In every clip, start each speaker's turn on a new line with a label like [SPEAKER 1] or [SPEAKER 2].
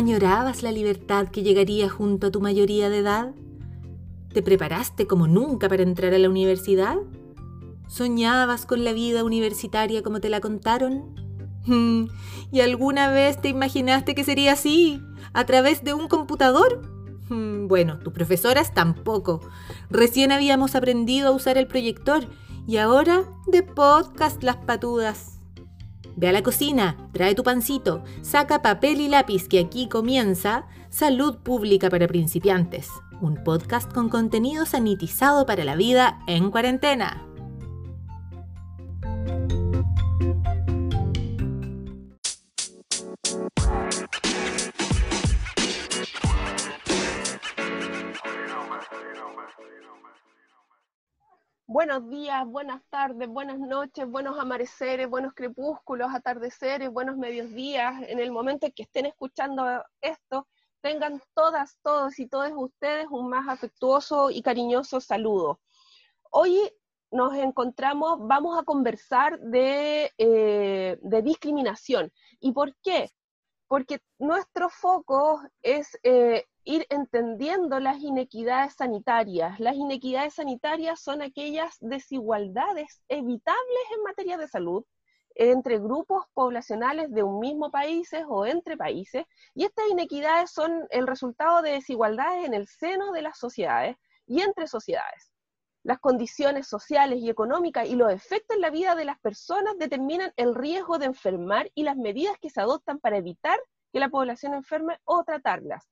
[SPEAKER 1] ¿Añorabas la libertad que llegaría junto a tu mayoría de edad? ¿Te preparaste como nunca para entrar a la universidad? ¿Soñabas con la vida universitaria como te la contaron? Hmm, ¿Y alguna vez te imaginaste que sería así? ¿A través de un computador? Hmm, bueno, tus profesoras tampoco. Recién habíamos aprendido a usar el proyector y ahora de podcast las patudas. Ve a la cocina, trae tu pancito, saca papel y lápiz que aquí comienza Salud Pública para Principiantes, un podcast con contenido sanitizado para la vida en cuarentena.
[SPEAKER 2] Buenos días, buenas tardes, buenas noches, buenos amaneceres, buenos crepúsculos, atardeceres, buenos medios días. En el momento en que estén escuchando esto, tengan todas, todos y todos ustedes un más afectuoso y cariñoso saludo. Hoy nos encontramos, vamos a conversar de, eh, de discriminación. ¿Y por qué? Porque nuestro foco es eh, ir entendiendo las inequidades sanitarias. Las inequidades sanitarias son aquellas desigualdades evitables en materia de salud entre grupos poblacionales de un mismo país o entre países, y estas inequidades son el resultado de desigualdades en el seno de las sociedades y entre sociedades. Las condiciones sociales y económicas y los efectos en la vida de las personas determinan el riesgo de enfermar y las medidas que se adoptan para evitar que la población enferme o tratarlas.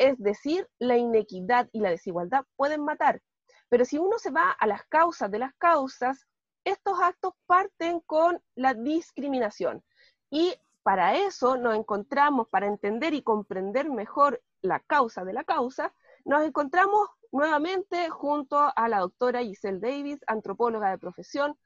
[SPEAKER 2] Es decir, la inequidad y la desigualdad pueden matar. Pero si uno se va a las causas de las causas, estos actos parten con la discriminación. Y para eso nos encontramos, para entender y comprender mejor la causa de la causa, nos encontramos nuevamente junto a la doctora Giselle Davis, antropóloga de profesión,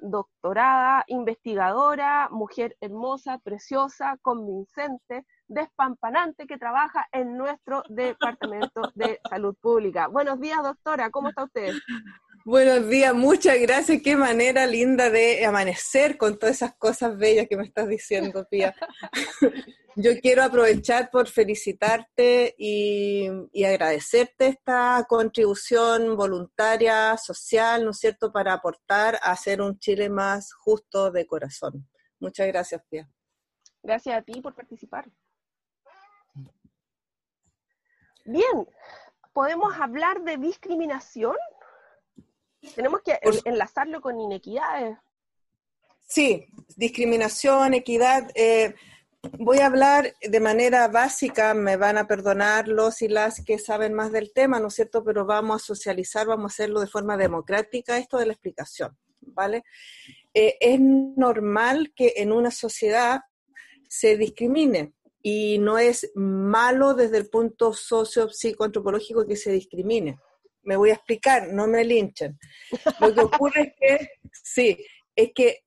[SPEAKER 2] doctorada, investigadora, mujer hermosa, preciosa, convincente, despampanante que trabaja en nuestro Departamento de Salud Pública. Buenos días, doctora, ¿cómo está usted?
[SPEAKER 3] Buenos días, muchas gracias. Qué manera linda de amanecer con todas esas cosas bellas que me estás diciendo, Pía. Yo quiero aprovechar por felicitarte y, y, agradecerte esta contribución voluntaria, social, ¿no es cierto?, para aportar a hacer un Chile más justo de corazón. Muchas gracias, Pía.
[SPEAKER 2] Gracias a ti por participar. Bien, ¿podemos hablar de discriminación? Tenemos que enlazarlo con inequidades.
[SPEAKER 3] Sí, discriminación, equidad. Eh, voy a hablar de manera básica, me van a perdonar los y las que saben más del tema, ¿no es cierto? Pero vamos a socializar, vamos a hacerlo de forma democrática, esto de la explicación, ¿vale? Eh, es normal que en una sociedad se discrimine, y no es malo desde el punto socio-psicoantropológico que se discrimine. Me voy a explicar, no me linchen. Lo que ocurre es que, sí, es que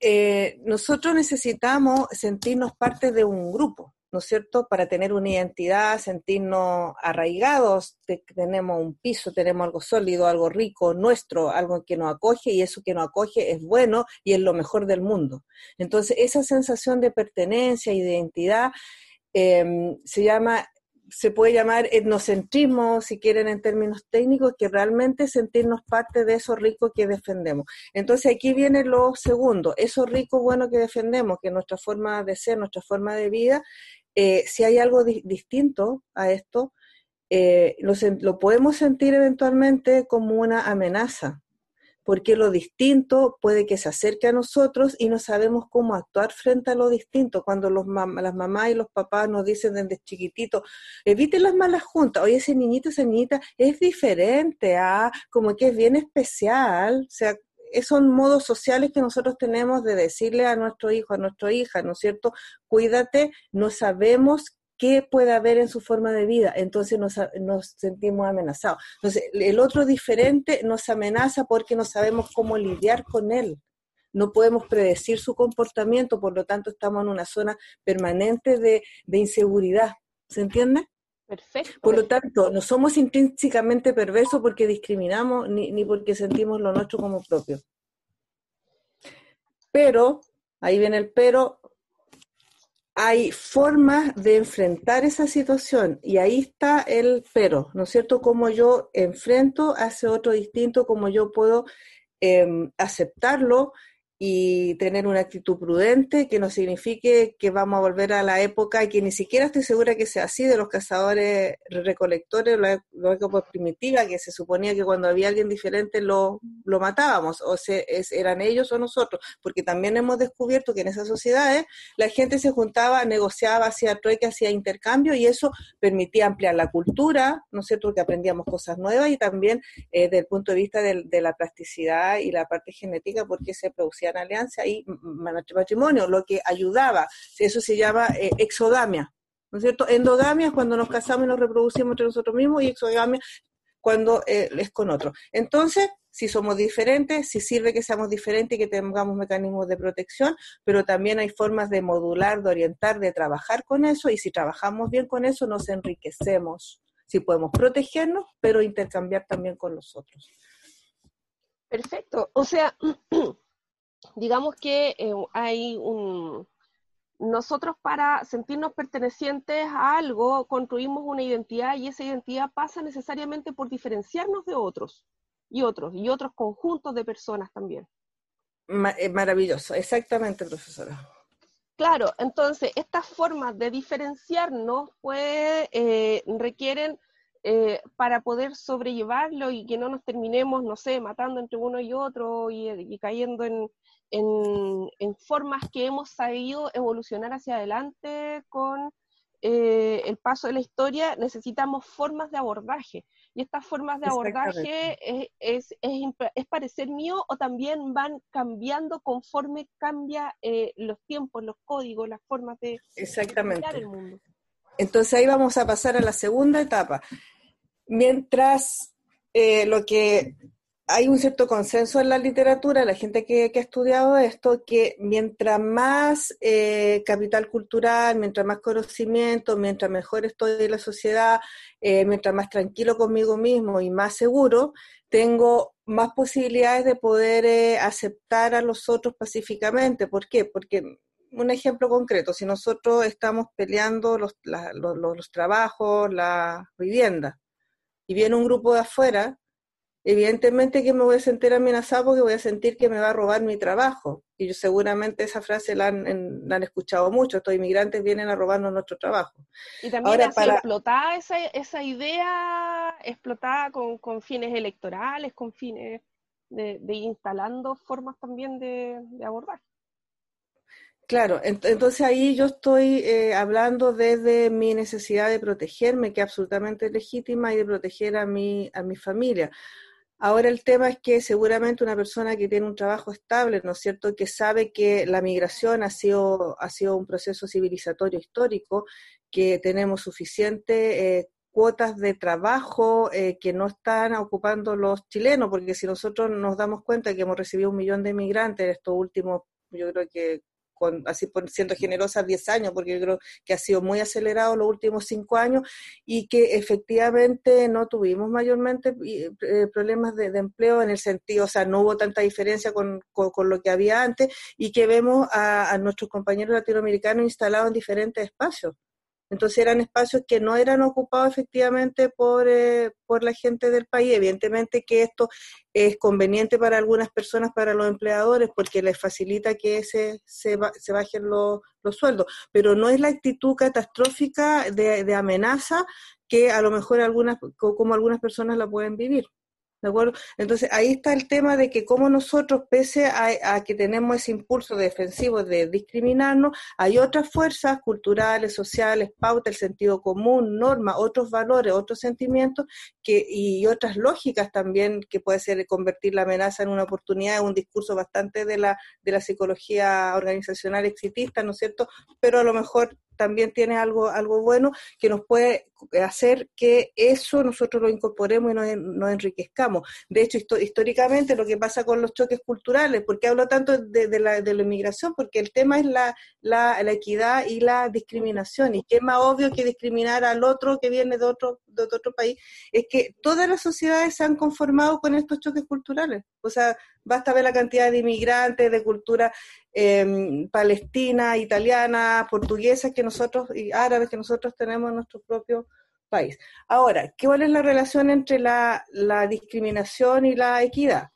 [SPEAKER 3] eh, nosotros necesitamos sentirnos parte de un grupo, ¿no es cierto? Para tener una identidad, sentirnos arraigados, tenemos un piso, tenemos algo sólido, algo rico, nuestro, algo que nos acoge y eso que nos acoge es bueno y es lo mejor del mundo. Entonces, esa sensación de pertenencia de identidad em, se llama se puede llamar etnocentrismo, si quieren en términos técnicos, que realmente sentirnos parte de eso rico que defendemos. Entonces aquí viene lo segundo, eso rico bueno que defendemos, que nuestra forma de ser, nuestra forma de vida, eh, si hay algo distinto a esto, eh, lo, podemos sentir eventualmente como una amenaza, porque lo distinto puede que se acerque a nosotros y no sabemos cómo actuar frente a lo distinto. Cuando los las mamás y los papás nos dicen desde chiquitito, eviten las malas juntas, oye, ese niñito, esa niñita es diferente, a, como que es bien especial, o sea, son modos sociales que nosotros tenemos de decirle a nuestro hijo, a nuestra hija, ¿no es cierto? Cuídate, no sabemos qué puede haber en su forma de vida, entonces nos, nos, sentimos amenazados. Entonces, el otro diferente nos amenaza porque no sabemos cómo lidiar con él. No podemos predecir su comportamiento, por lo tanto estamos en una zona permanente de inseguridad. ¿Se entiende? Por lo tanto, no somos intrínsecamente perversos porque discriminamos ni, ni porque sentimos lo nuestro como propio. Pero, ahí viene el pero, hay formas de enfrentar esa situación y ahí está el pero, ¿no es cierto? Cómo yo enfrento ese otro distinto, cómo yo puedo em, aceptarlo y tener una actitud prudente que no signifique que vamos a volver a la época que ni siquiera estoy segura que sea así de los cazadores recolectores, la, época primitiva, que se suponía que cuando había alguien diferente lo, lo matábamos, o se, eran ellos o nosotros, porque también hemos descubierto que en esas sociedades la gente se juntaba, negociaba, hacía trueque, hacía intercambio y eso permitía ampliar la cultura, ¿no es cierto?, que aprendíamos cosas nuevas y también eh, desde el punto de vista de la plasticidad y la parte genética, porque se producía alianza y matrimonio, lo que ayudaba. Eso se llama eh, exogamia. ¿No es cierto? Endogamia es cuando nos casamos y nos reproducimos entre nosotros mismos y exogamia cuando eh, es con otro. Entonces, si somos diferentes, si sirve que seamos diferentes y que tengamos mecanismos de protección, pero también hay formas de modular, de orientar, de trabajar con eso y si trabajamos bien con eso nos enriquecemos. Si podemos protegernos, pero intercambiar también con los otros.
[SPEAKER 2] Perfecto. O sea, digamos que eh, hay un... Nosotros para sentirnos pertenecientes a algo construimos una identidad y esa identidad pasa necesariamente por diferenciarnos de otros y otros y otros conjuntos de personas también.
[SPEAKER 3] Eh, maravilloso, exactamente, profesora.
[SPEAKER 2] Claro, entonces estas formas de diferenciarnos pues eh, requieren eh, para poder sobrellevarlo y que no nos terminemos, no sé, matando entre uno y otro y, cayendo en, formas que hemos sabido evolucionar hacia adelante con eh, el paso de la historia, necesitamos formas de abordaje. Y estas formas de abordaje es, es, parecer mío o también van cambiando conforme cambia eh, los tiempos, los códigos, las formas de
[SPEAKER 3] Exactamente. el mundo. Entonces ahí vamos a pasar a la segunda etapa. Mientras eh, lo que hay un cierto consenso en la literatura, la gente que, ha estudiado esto, que mientras más eh, capital cultural, mientras más conocimiento, mientras mejor estoy en la sociedad, eh, mientras más tranquilo conmigo mismo y más seguro, tengo más posibilidades de poder aceptar a los otros pacíficamente. ¿Por qué? Porque un ejemplo concreto, si nosotros estamos peleando los, los, los trabajos, la vivienda, y viene un grupo de afuera, evidentemente que me voy a sentir amenazado porque voy a sentir que me va a robar mi trabajo. Y yo seguramente esa frase la han, la han escuchado mucho, estos inmigrantes vienen a robarnos nuestro trabajo.
[SPEAKER 2] Y también Ahora, para... explotada esa, esa idea, explotada con, con fines electorales, con fines de, de instalando formas también de, de abordaje.
[SPEAKER 3] Claro, entonces ahí yo estoy eh, hablando desde mi necesidad de protegerme, que es absolutamente legítima, y de proteger a mi, a mi familia. Ahora el tema es que seguramente una persona que tiene un trabajo estable, ¿no es cierto?, que sabe que la migración ha sido, ha sido un proceso civilizatorio histórico, que tenemos suficientes eh, cuotas de trabajo eh, que no están ocupando los chilenos, porque si nosotros nos damos cuenta que hemos recibido un millón de migrantes estos últimos, yo creo que así por, siendo generosa, 10 años, porque yo creo que ha sido muy acelerado los últimos 5 años y que efectivamente no tuvimos mayormente eh, problemas de, empleo en el sentido, o sea, no hubo tanta diferencia con, con, lo que había antes y que vemos a, a nuestros compañeros latinoamericanos instalados en diferentes espacios. Entonces eran espacios que no eran ocupados efectivamente por, eh, por la gente del país. Evidentemente que esto es conveniente para algunas personas, para los empleadores, porque les facilita que se, se, se bajen los, los sueldos, pero no es la actitud catastrófica de, de amenaza que a lo mejor algunas, como algunas personas la pueden vivir. ¿De acuerdo? Entonces ahí está el tema de que como nosotros, pese a, que tenemos ese impulso defensivo de discriminarnos, hay otras fuerzas culturales, sociales, pauta, el sentido común, normas, otros valores, otros sentimientos que, y otras lógicas también que puede ser convertir la amenaza en una oportunidad, un discurso bastante de la, de la psicología organizacional exitista, ¿no es cierto? Pero a lo mejor también tiene algo, algo bueno que nos puede hacer que eso nosotros lo incorporemos y nos, enriquezcamos. De hecho, históricamente lo que pasa con los choques culturales, porque hablo tanto de, la, de la inmigración? Porque el tema es la, la, equidad y la discriminación. Y qué más obvio que discriminar al otro que viene de otro, de otro país, es que todas las sociedades se han conformado con estos choques culturales. O sea, basta ver la cantidad de inmigrantes de cultura em, palestina, italiana, portuguesa que nosotros y árabes que nosotros tenemos en nuestro propio país. Ahora, ¿cuál es la relación entre la, discriminación y la equidad?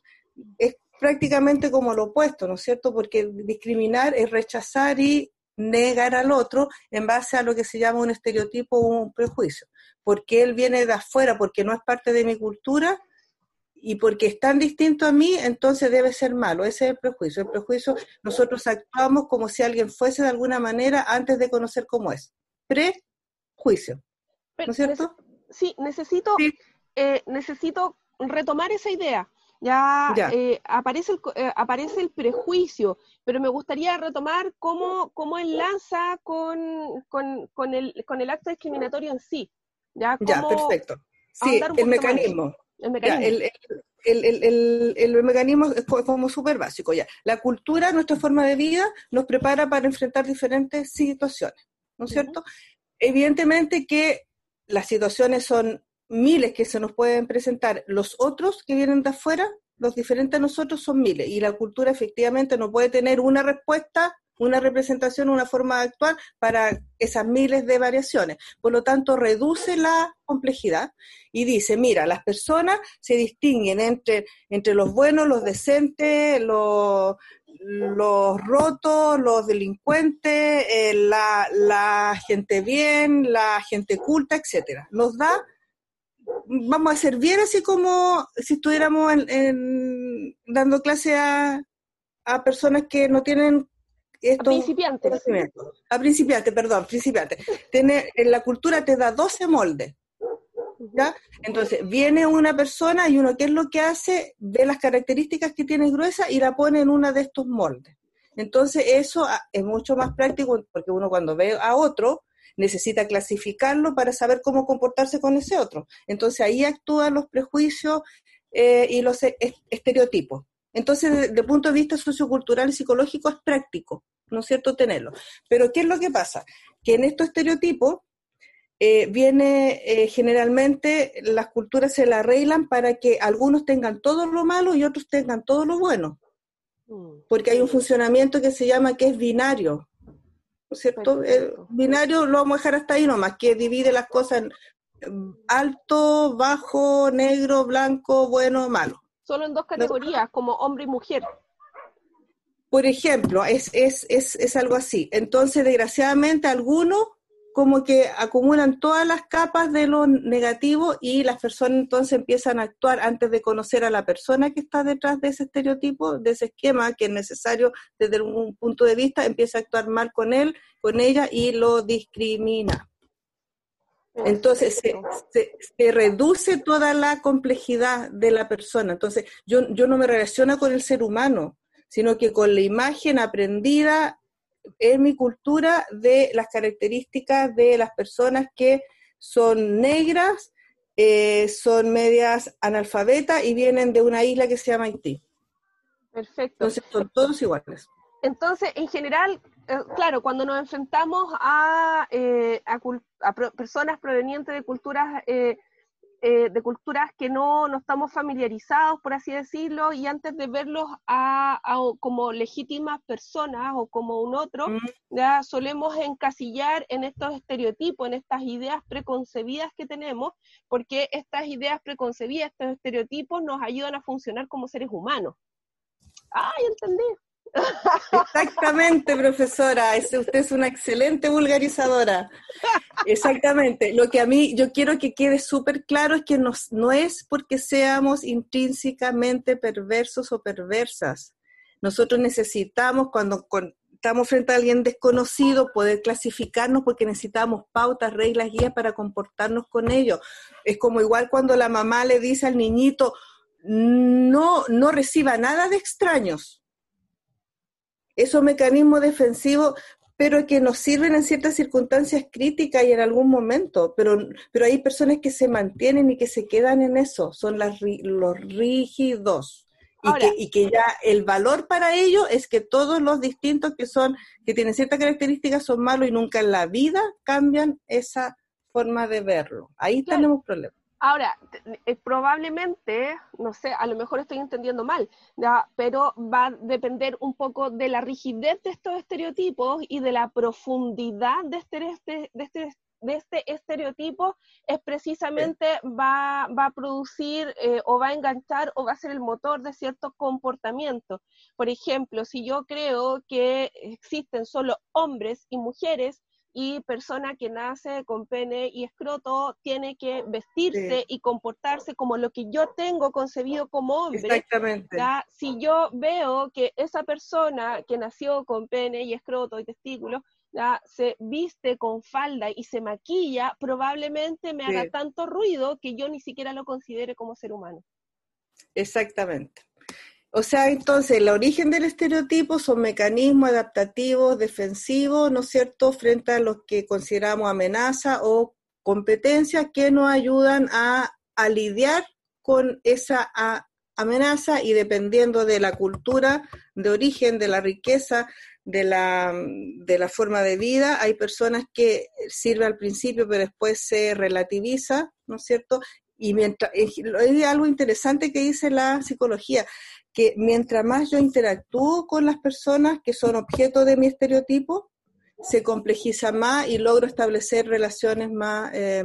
[SPEAKER 3] Es prácticamente como lo opuesto, ¿no es cierto? Porque discriminar es rechazar y negar al otro en base a lo que se llama un estereotipo o un prejuicio. Porque él viene de afuera, porque no es parte de mi cultura, y porque es tan distinto a mí, entonces debe ser malo. Ese es el prejuicio. El prejuicio, nosotros actuamos como si alguien fuese de alguna manera antes de conocer cómo es. Prejuicio. ¿No es cierto?
[SPEAKER 2] sí, necesito, eh, necesito retomar esa idea. Ya, eh, aparece, el, eh, aparece el prejuicio, pero me gustaría retomar cómo, cómo enlaza con, con, con, el, con el acto discriminatorio en sí.
[SPEAKER 3] Ya, ya perfecto. Sí, el mecanismo. El mecanismo. el, mecanismo es como súper básico. Ya. La cultura, nuestra forma de vida, nos prepara para enfrentar diferentes situaciones, ¿no es cierto? Evidentemente que las situaciones son miles que se nos pueden presentar. Los otros que vienen de afuera, los diferentes a nosotros, son miles. Y la cultura efectivamente no puede tener una respuesta una representación, una forma de actuar para esas miles de variaciones. Por lo tanto, reduce la complejidad y dice, mira, las personas se distinguen entre, entre los buenos, los decentes, los, los rotos, los delincuentes, eh, la, gente bien, la gente culta, etcétera. Nos da, vamos a ser bien así como si estuviéramos dando clase a, a personas que no tienen
[SPEAKER 2] a principiantes.
[SPEAKER 3] A principiantes, perdón, principiantes. Tiene, en la cultura te da 12 moldes. ¿Ya? Entonces, viene una persona y uno, ¿qué es lo que hace? Ve las características que tiene gruesa y la pone en una de estos moldes. Entonces, eso ah, es mucho más práctico porque uno cuando ve a otro necesita clasificarlo para saber cómo comportarse con ese otro. Entonces, ahí actúan los prejuicios eh, y los e, estereotipos. Entonces, desde el punto de vista sociocultural y psicológico es práctico, ¿no es cierto?, tenerlo. Pero, ¿qué es lo que pasa? Que en estos estereotipos eh, viene eh, generalmente las culturas se la arreglan para que algunos tengan todo lo malo y otros tengan todo lo bueno. Mm. Porque hay un funcionamiento que se llama que es binario. ¿No es cierto? El binario lo vamos a dejar hasta ahí nomás, que divide las cosas en alto, bajo, negro, blanco, bueno, malo
[SPEAKER 2] solo en dos categorías, como hombre y mujer.
[SPEAKER 3] Por ejemplo, es, es, es, es algo así. Entonces, desgraciadamente, algunos como que acumulan todas las capas de lo negativo y las personas entonces empiezan a actuar antes de conocer a la persona que está detrás de ese estereotipo, de ese esquema que es necesario desde un punto de vista, empieza a actuar mal con él, con ella y lo discrimina. Entonces se, reduce toda la complejidad de la persona. Entonces yo, yo no me relaciono con el ser humano, sino que con la imagen aprendida en mi cultura de las características de las personas que son negras, eh, son medias analfabetas y vienen de una isla que se llama Haití.
[SPEAKER 2] Perfecto.
[SPEAKER 3] Entonces son todos iguales.
[SPEAKER 2] Entonces, en general, claro, cuando nos enfrentamos a, eh, personas provenientes de culturas, eh, de culturas que no, no, estamos familiarizados, por así decirlo, y antes de verlos a, como legítimas personas o como un otro, mm. ya solemos encasillar en estos estereotipos, en estas ideas preconcebidas que tenemos, porque estas ideas preconcebidas, estos estereotipos nos ayudan a funcionar como seres humanos. ¡Ay, entendí!
[SPEAKER 3] Exactamente, profesora. usted es una excelente vulgarizadora. Exactamente. Lo que a mí yo quiero que quede súper claro es que no es porque seamos intrínsecamente perversos o perversas. Nosotros necesitamos, cuando estamos frente a alguien desconocido, poder clasificarnos porque necesitamos pautas, reglas, guías para comportarnos con ellos. Es como igual cuando la mamá le dice al niñito, no, no reciba nada de extraños esos mecanismos defensivos pero que nos sirven en ciertas circunstancias críticas y en algún momento, pero, pero hay personas que se mantienen y que se quedan en eso, son las, los rígidos. Y, que, y que ya el valor para ellos es que todos los distintos que son, que tienen ciertas características son malos y nunca en la vida cambian esa forma de verlo. Ahí tenemos problemas.
[SPEAKER 2] Ahora, eh, probablemente, no sé, a lo mejor estoy entendiendo mal, pero va a depender un poco de la rigidez de estos estereotipos y de la profundidad de este, este de este, de este estereotipo, es precisamente va, va, a producir eh, o va a enganchar o va a ser el motor de cierto comportamiento. Por ejemplo, si yo creo que existen solo hombres y mujeres, y persona que nace con pene y escroto tiene que vestirse y comportarse como lo que yo tengo concebido como hombre.
[SPEAKER 3] Exactamente.
[SPEAKER 2] Si yo veo que esa persona que nació con pene y escroto y testículos ¿ya? se viste con falda y se maquilla, probablemente me haga tanto ruido que yo ni siquiera lo considere como ser humano.
[SPEAKER 3] Exactamente. O sea, entonces, el origen del estereotipo son mecanismos adaptativos, defensivos, ¿no es cierto?, frente a los que consideramos amenaza o competencia que nos ayudan a, lidiar con esa amenaza y dependiendo de la cultura de origen, de la riqueza, de la, de la forma de vida, hay personas que sirve al principio, pero después se relativiza, ¿no es cierto? Y mientras, es algo interesante que dice la psicología, que mientras más yo interactúo con las personas que son objeto de mi estereotipo, se complejiza más y logro establecer relaciones más, eh,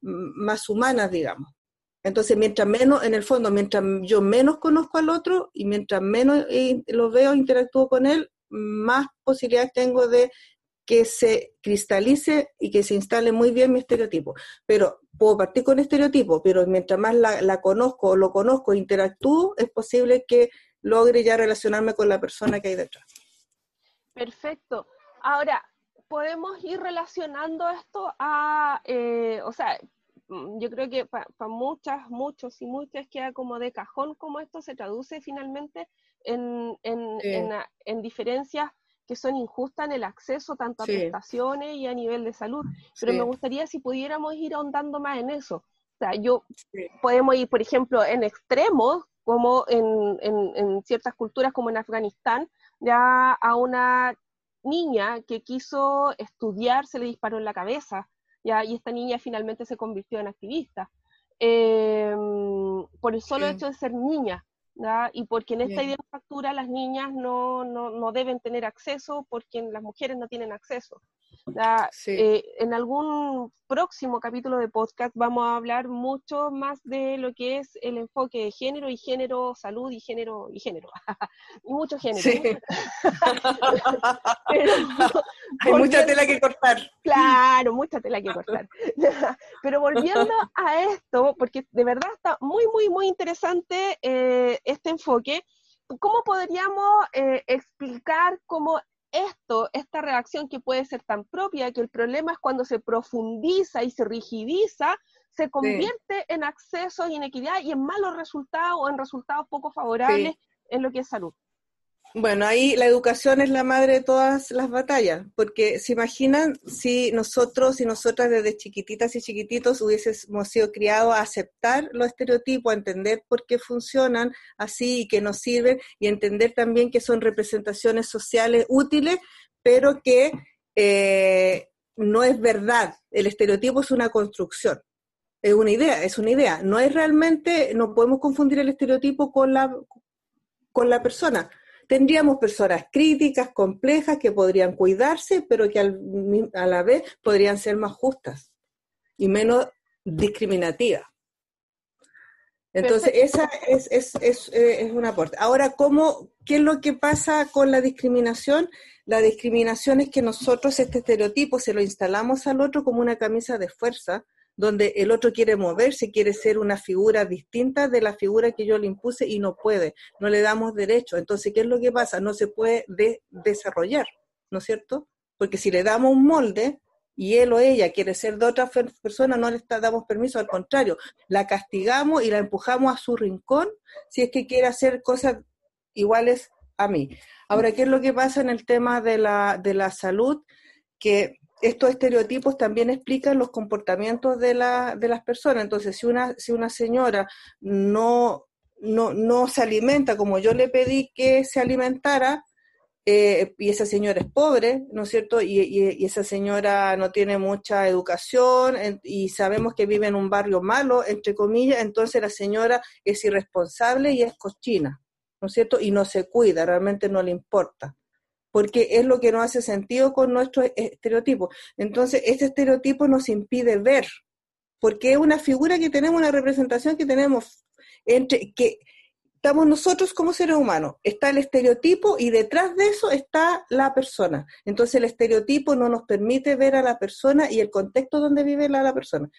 [SPEAKER 3] más humanas, digamos. Entonces, mientras menos, en el fondo, mientras yo menos conozco al otro y mientras menos eh, lo veo, interactúo con él, más posibilidades tengo de que se cristalice y que se instale muy bien mi estereotipo. Pero puedo partir con estereotipo, pero mientras más la, conozco o lo conozco, interactúo, es posible que logre ya relacionarme con la persona que hay detrás.
[SPEAKER 2] Perfecto. Ahora, podemos ir relacionando esto a, eh, o sea, mm, yo creo que para muchas, muchos y muchas queda como de cajón cómo esto se traduce finalmente en, en diferencias que son injustas en el acceso tanto a prestaciones y a nivel de salud. Pero me gustaría si pudiéramos ir ahondando más en eso. O sea, yo podemos ir, por ejemplo, en extremos, como en, en, ciertas culturas como en Afganistán, ya a una niña que quiso estudiar se le disparó en la cabeza, ya, y esta niña finalmente se convirtió en activista. Em, por el solo hecho de ser niña, y porque en esta factura las niñas no, no, no, deben tener acceso porque las mujeres no tienen acceso. Eh, en algún próximo capítulo de podcast vamos a hablar mucho más de lo que es el enfoque de género y género, salud y género y género. y mucho género.
[SPEAKER 3] Hay mucha tela que cortar.
[SPEAKER 2] Claro, mucha tela que cortar. Pero volviendo a esto, porque de verdad está muy, muy, muy interesante eh, este enfoque. ¿Cómo podríamos eh, explicar cómo esto, esta reacción que puede ser tan propia, que el problema es cuando se profundiza y se rigidiza, se convierte en acceso inequidad y en malos resultados o en resultados poco favorables en lo que es salud.
[SPEAKER 3] Bueno, ahí la educación es la madre de todas las batallas, porque se imaginan si nosotros y nosotras desde chiquititas y chiquititos hubiésemos sido criados a aceptar los estereotipos, a entender por qué funcionan así y que nos sirven, y entender también que son representaciones sociales útiles, pero que eh, no es verdad. El estereotipo es una construcción, es una idea, es una idea. No es realmente, no podemos confundir el estereotipo con la, con la persona tendríamos personas críticas, complejas, que podrían cuidarse, pero que a la vez podrían ser más justas y menos discriminativas. Entonces, esa es, es, es, eh, es un aporte. Ahora, ¿cómo, ¿qué es lo que pasa con la discriminación? La discriminación es que nosotros este estereotipo se lo instalamos al otro como una camisa de fuerza, donde el otro quiere moverse, quiere ser una figura distinta de la figura que yo le impuse y no puede, no le damos derecho. Entonces, ¿qué es lo que pasa? No se puede desarrollar, ¿no es cierto? Porque si le damos un molde y él o ella quiere ser de otra persona, no le damos permiso, al contrario, la castigamos y la empujamos a su rincón si es que quiere hacer cosas iguales a mí. Ahora, ¿qué es lo que pasa en el tema de la, de la salud? Que estos estereotipos también explican los comportamientos de, la, de las personas. Entonces, si una, si una señora no, no, no se alimenta como yo le pedí que se alimentara, eh, y esa señora es pobre, ¿no es cierto? Y, y, esa señora no tiene mucha educación y sabemos que vive en un barrio malo, entre comillas, entonces la señora es irresponsable y es cochina, ¿no es cierto? Y no se cuida, realmente no le importa porque es lo que no hace sentido con nuestro estereotipo. Entonces, este estereotipo nos impide ver, porque es una figura que tenemos, una representación que tenemos entre que estamos nosotros como seres humanos, está el estereotipo y detrás de eso está la persona. Entonces el estereotipo no nos permite ver a la persona y el contexto donde vive la, la persona.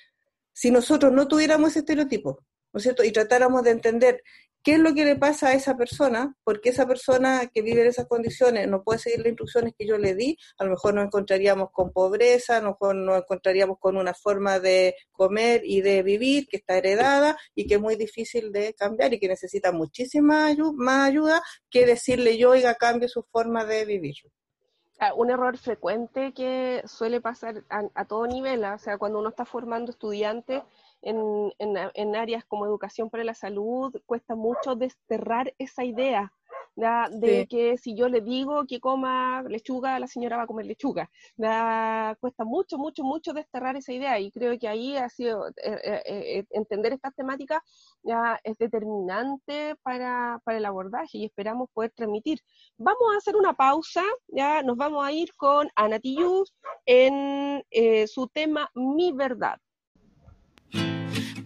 [SPEAKER 3] Si nosotros no tuviéramos ese estereotipo, ¿no es cierto? Y tratáramos de entender qué es lo que le pasa a esa persona, porque esa persona que vive en esas condiciones no puede seguir las instrucciones que yo le di, a lo mejor nos encontraríamos con pobreza, nos, nos encontraríamos con una forma de comer y de vivir que está heredada y que es muy difícil de cambiar y que necesita muchísima más ayuda que decirle yo, oiga, cambie su forma de vivir.
[SPEAKER 2] Ah, un error frecuente que suele pasar a, a todo nivel, ¿ah? o sea, cuando uno está formando estudiantes, en, en, áreas como educación para la salud, cuesta mucho desterrar esa idea de que si yo le digo que coma lechuga, la señora va a comer lechuga. Cuesta mucho, mucho, mucho desterrar esa idea y creo que ahí ha sido eh, eh, eh, entender estas temáticas ya es determinante para, para, el abordaje y esperamos poder transmitir. Vamos a hacer una pausa, ya nos vamos a ir con Ana en su tema Mi Verdad.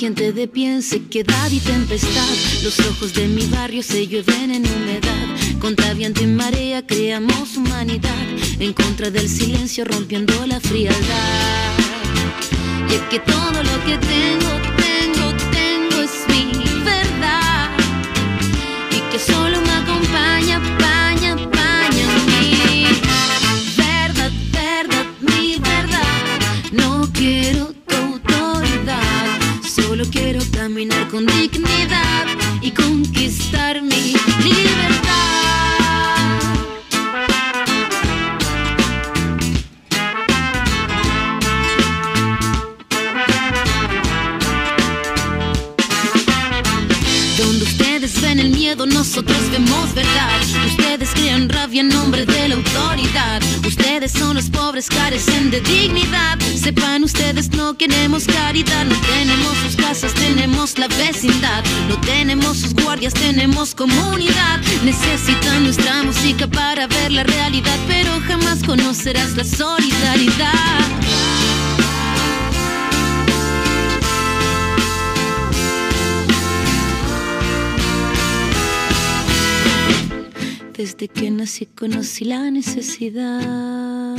[SPEAKER 4] gente de pie en sequedad y tempestad, los ojos de mi barrio se llueven en humedad. Contra viento y marea creamos humanidad, en contra del silencio rompiendo la frialdad. Y es que todo lo que tengo, tengo, tengo es mi verdad. Y que solo me acompaña, paña, paña mi verdad, verdad, mi verdad. No quiero con dignidad y conquistar mi libertad. el miedo, nosotros vemos verdad. Ustedes crean rabia en nombre de la autoridad. Ustedes son los pobres, carecen de dignidad. Sepan ustedes, no queremos la vecindad. No tenemos sus guardias, tenemos comunidad. Necesitan nuestra música para ver la realidad, pero jamás conocerás la solidaridad. Desde que nací conocí la necesidad.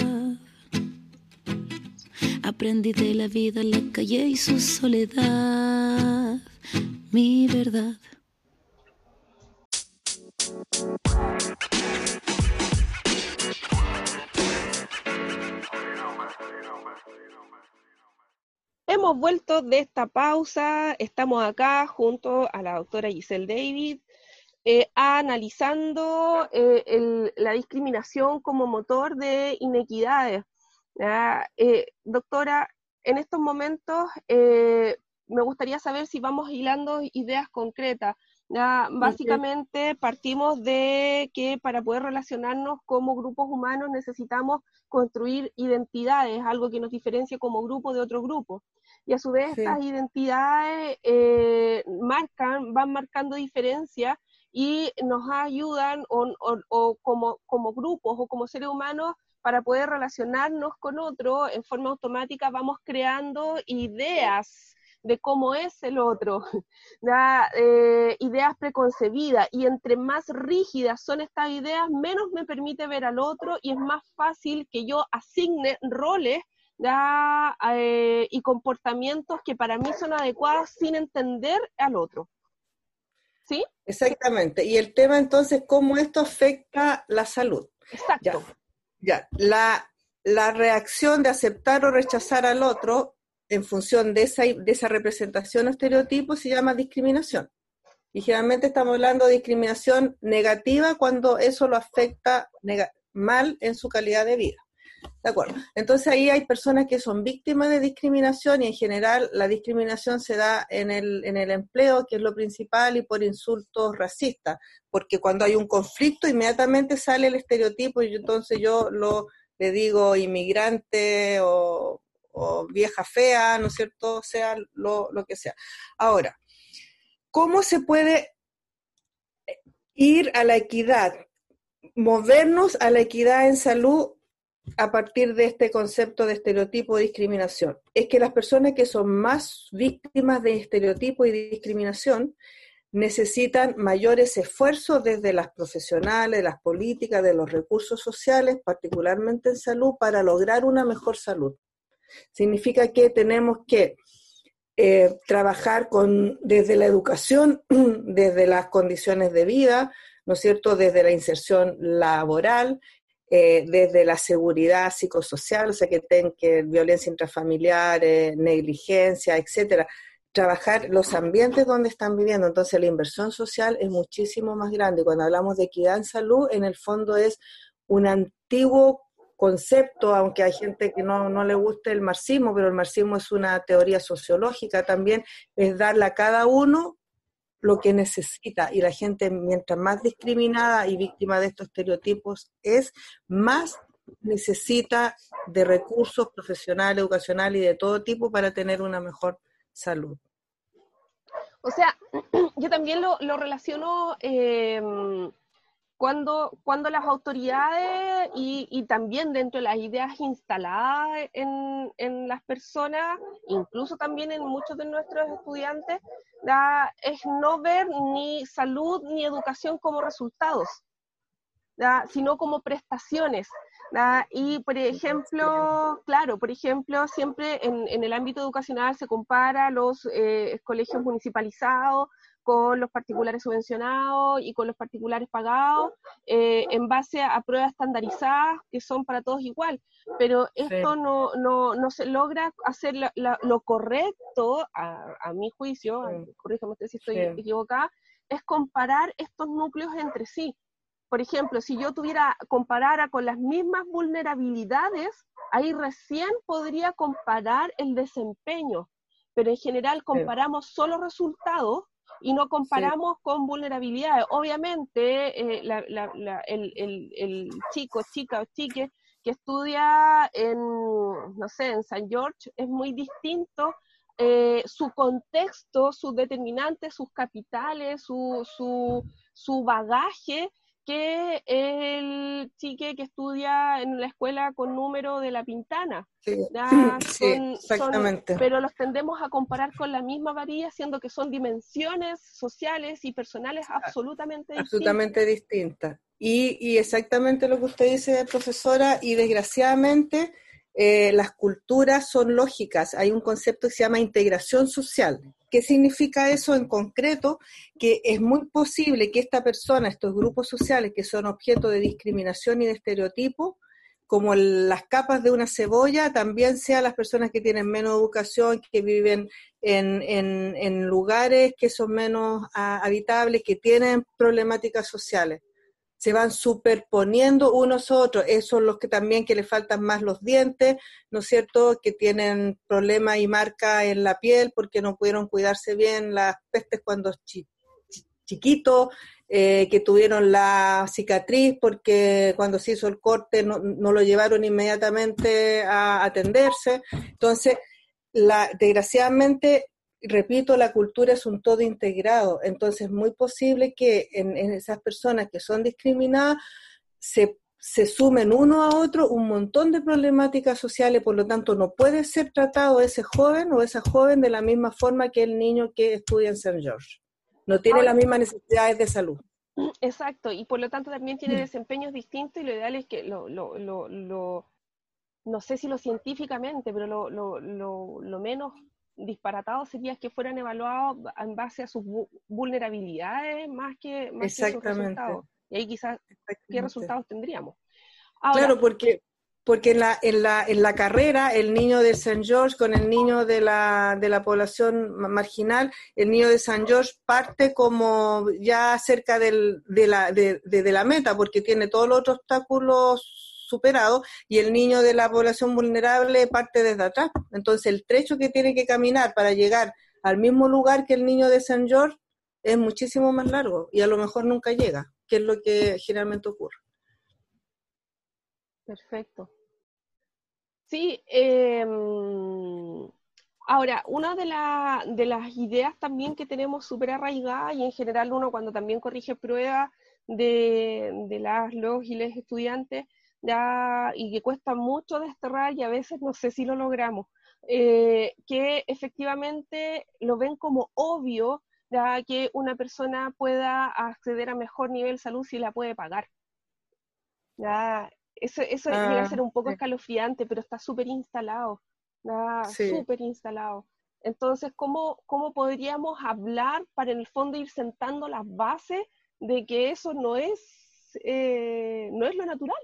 [SPEAKER 4] Aprendí de la vida, la calle y su soledad. Mi verdad.
[SPEAKER 2] Hemos vuelto de esta pausa, estamos acá junto a la doctora Giselle David, eh, analizando eh, la discriminación como motor de inequidades. Eh, doctora, en estos momentos me gustaría saber si vamos hilando ideas concretas. Básicamente partimos de que para poder relacionarnos como grupos humanos necesitamos construir identidades, algo que nos diferencie como grupo de otro grupo. Y a su vez estas identidades eh, marcan, van marcando diferencias y nos ayudan o, como, como grupos o como seres humanos para poder relacionarnos con otro en forma automática vamos creando ideas de cómo es el otro, eh, ideas preconcebidas, y entre más rígidas son estas ideas, menos me permite ver al otro y es más fácil que yo asigne roles eh, y comportamientos que para mí son adecuados sin entender al otro. ¿Sí?
[SPEAKER 3] Exactamente. Y el tema entonces, ¿cómo esto afecta la salud?
[SPEAKER 2] Exacto.
[SPEAKER 3] Ya, La, la reacción de aceptar o rechazar al otro en función de esa, de esa representación o estereotipo se llama discriminación. Y generalmente estamos hablando de discriminación negativa cuando eso lo afecta mal en su calidad de vida. ¿De acuerdo? Entonces ahí hay personas que son víctimas de discriminación y en general la discriminación se da en el, en el empleo, que es lo principal, y por insultos racistas, porque cuando hay un conflicto inmediatamente sale el estereotipo y entonces yo lo le digo inmigrante o o vieja fea, ¿no es cierto? Sea lo, que sea. Ahora, ¿cómo se puede ir a la equidad, movernos a la equidad en salud a partir de este concepto de estereotipo de discriminación? Es que las personas que son más víctimas de estereotipo y de discriminación necesitan mayores esfuerzos desde las profesionales, las políticas, de los recursos sociales, particularmente en salud, para lograr una mejor salud. Significa que tenemos que eh, trabajar con, desde la educación, desde las condiciones de vida, ¿no es cierto?, desde la inserción laboral, eh, desde la seguridad psicosocial, o sea, que tengan que violencia intrafamiliar, negligencia, etcétera, trabajar los ambientes donde están viviendo. Entonces, la inversión social es muchísimo más grande. Cuando hablamos de equidad en salud, en el fondo es un antiguo concepto, aunque hay gente que no, no le guste el marxismo, pero el marxismo es una teoría sociológica también, es darle a cada uno lo que necesita. Y la gente, mientras más discriminada y víctima de estos estereotipos es, más necesita de recursos profesionales, educacionales y de todo tipo para tener una mejor salud.
[SPEAKER 2] O sea, yo también lo, lo relaciono eh, cuando, cuando las autoridades y, también dentro de las ideas instaladas en, en, las personas, incluso también en muchos de nuestros estudiantes, es no ver ni salud ni educación como resultados, sino como prestaciones. Y, por ejemplo, claro, por ejemplo, siempre en, en el ámbito educacional se compara los eh, colegios municipalizados con los particulares subvencionados y con los particulares pagados eh, en base a, pruebas estandarizadas que son para todos igual. Pero esto no, no, no, se logra hacer lo correcto, a, mi juicio, corríjame usted si estoy equivocada, es comparar estos núcleos entre sí. Por ejemplo, si yo tuviera, comparara con las mismas vulnerabilidades, ahí recién podría comparar el desempeño, pero en general comparamos solo resultados y no comparamos con vulnerabilidades. Obviamente, eh, el, chico, chica o chique que estudia en, no sé, en San George es muy distinto eh, su contexto, sus determinantes, sus capitales, su, su, su bagaje que el chique que estudia en la escuela con número de la pintana.
[SPEAKER 3] Sí, exactamente.
[SPEAKER 2] pero los tendemos a comparar con la misma varilla, siendo que son dimensiones sociales y personales ah, absolutamente
[SPEAKER 3] distintas. Absolutamente distintas. Y, y exactamente lo que usted dice, profesora, y desgraciadamente eh, las culturas son lógicas. Hay un concepto que se llama integración social. ¿Qué significa eso en concreto? Que es muy posible que esta persona, estos grupos sociales que son objeto de discriminación y de estereotipo, como las capas de una cebolla, también sean las personas que tienen menos educación, que viven en, en, lugares que son menos ah, habitables, que tienen problemáticas sociales. Se van superponiendo unos a otros. Esos son los que también que le faltan más los dientes, ¿no es cierto? Que tienen problemas y marca en la piel porque no pudieron cuidarse bien las pestes cuando chiquitos, eh, que tuvieron la cicatriz porque cuando se hizo el corte no, lo llevaron inmediatamente a atenderse. Entonces, la, desgraciadamente, repito, la cultura es un todo integrado. Entonces, es muy posible que en, esas personas que son discriminadas se, se sumen uno a otro un montón de problemáticas sociales, por lo tanto, no puede ser tratado ese joven o esa joven de la misma forma que el niño que estudia en St. George no tiene las mismas necesidades de salud.
[SPEAKER 2] Exacto, y por lo tanto también tiene mm. desempeños distintos y lo ideal es que lo, lo, lo, no sé si lo científicamente, pero lo, menos disparatado sería que fueran evaluados en base a sus vulnerabilidades más que, más que sus resultados. Y ahí quizás, ¿qué resultados tendríamos?
[SPEAKER 3] claro, porque porque en la, en la, en la carrera el niño de St. George con el niño de la, de la población marginal, el niño de St. George parte como ya cerca del, de, la, de, de, la meta, porque tiene todos los otros obstáculos superados, y el niño de la población vulnerable parte desde atrás. Entonces el trecho que tiene que caminar para llegar al mismo lugar que el niño de St. George es muchísimo más largo y a lo mejor nunca llega, que es lo que generalmente ocurre.
[SPEAKER 2] Perfecto. Sí, em, ahora, una de, de, las ideas también que tenemos súper arraigadas y en general uno cuando también corrige pruebas de, las, los y les estudiantes ya, y que cuesta mucho desterrar y a veces no sé si lo logramos, eh, que efectivamente lo ven como obvio ya que una persona pueda acceder a mejor nivel de salud si la puede pagar. Ya, eso, eso llega a ser ah, un poco escalofriante, pero está súper instalado, súper instalado. Entonces, ¿cómo, ¿cómo podríamos hablar para en el fondo ir sentando las bases de que eso no es, eh, no es lo natural?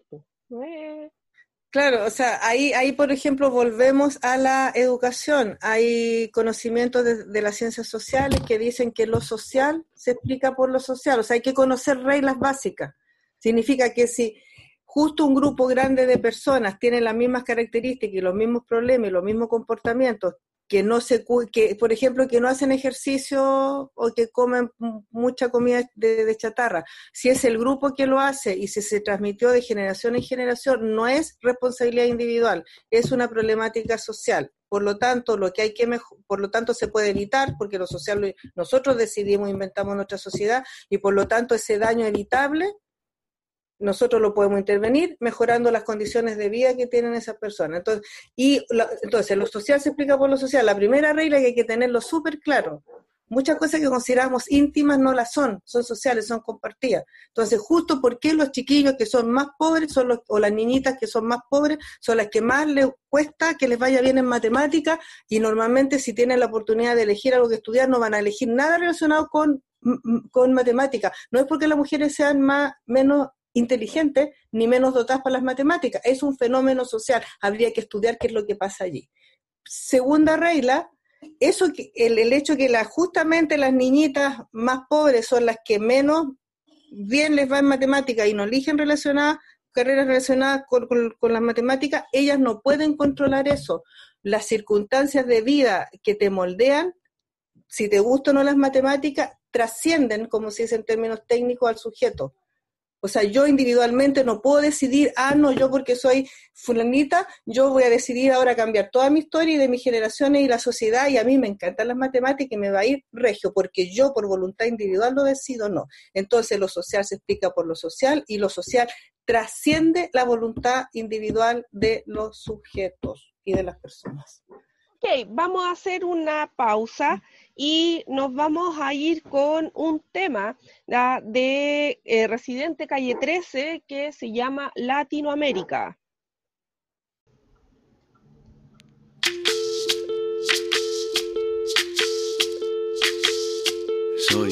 [SPEAKER 3] Claro, o sea, ahí, ahí, por ejemplo, volvemos a la educación. Hay conocimientos de, las ciencias sociales que dicen que lo social se explica por lo social. O sea, hay que conocer reglas básicas. Significa que si justo un grupo grande de personas tiene las mismas características y los mismos problemas y los mismos comportamientos, que no se, que, por ejemplo, que no hacen ejercicio o que comen mucha comida de, chatarra. Si es el grupo que lo hace y si se transmitió de generación en generación, no es responsabilidad individual, es una problemática social. Por lo tanto, lo que hay que por lo tanto se puede evitar porque lo social nosotros decidimos, inventamos nuestra sociedad y por lo tanto ese daño evitable nosotros lo podemos intervenir mejorando las condiciones de vida que tienen esas personas. Entonces, y entonces, lo social se explica por lo social. La primera regla que hay que tenerlo súper claro. Muchas cosas que consideramos íntimas no las son, son sociales, son compartidas. Entonces, justo porque los chiquillos que son más pobres son los, o las niñitas que son más pobres son las que más les cuesta que les vaya bien en matemáticas y normalmente si tienen la oportunidad de elegir algo que estudiar no van a elegir nada relacionado con, con matemáticas. No es porque las mujeres sean más, menos inteligentes ni menos dotadas para las matemáticas. Es un fenómeno social. Habría que estudiar qué es lo que pasa allí. Segunda regla, eso que, el, el hecho que justamente las niñitas más pobres son las que menos bien les va en matemáticas y no eligen relacionadas, carreras relacionadas con, con las matemáticas, ellas no pueden controlar eso. Las circunstancias de vida que te moldean, si te gustan o no las matemáticas, trascienden, como se dice en términos técnicos, al sujeto. O sea, yo individualmente no puedo decidir, ah, no, yo porque soy fulanita, yo voy a decidir ahora cambiar toda mi historia y de mis generaciones y la sociedad y a mí me encantan las matemáticas y me va a ir regio, porque yo por voluntad individual lo decido, no. Entonces lo social se explica por lo social y lo social trasciende la voluntad individual de los sujetos y de las personas.
[SPEAKER 2] Ok, vamos a hacer una pausa y nos vamos a ir con un tema de eh, Residente Calle 13 que se llama Latinoamérica.
[SPEAKER 5] Soy,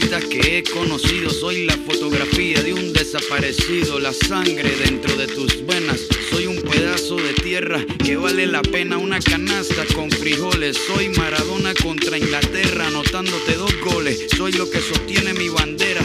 [SPEAKER 5] que he conocido, soy la fotografía de un desaparecido, la sangre dentro de tus venas. Soy un pedazo de tierra que vale la pena una canasta con frijoles. Soy Maradona contra Inglaterra, anotándote dos goles. Soy lo que sostiene mi bandera,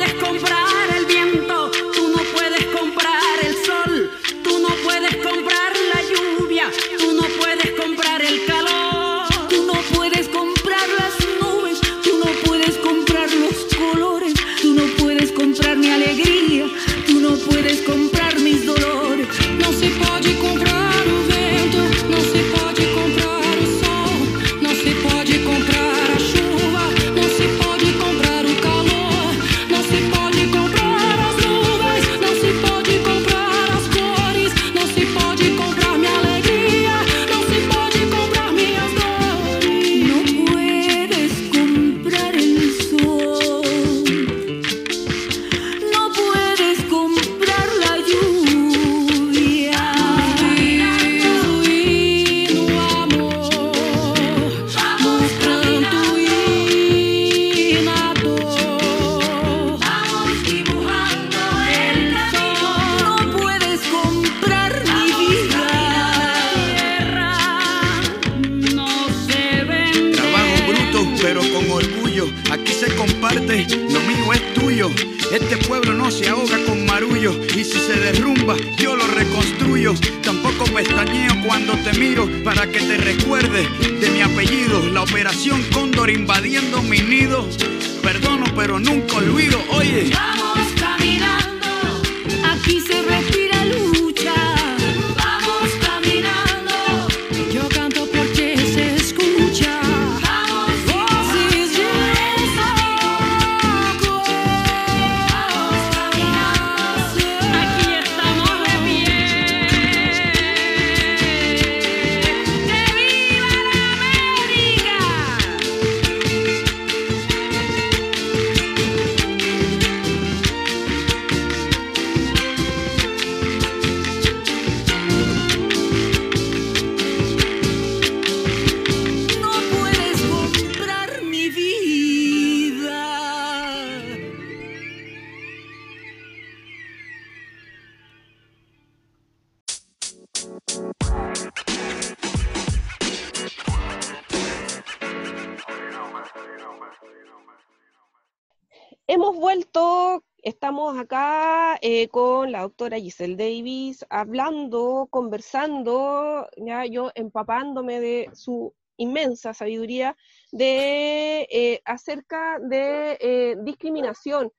[SPEAKER 2] hemos vuelto, estamos acá eh, con la doctora Giselle Davis, hablando, conversando, ya yo empapándome de su inmensa sabiduría de eh, acerca de eh, discriminación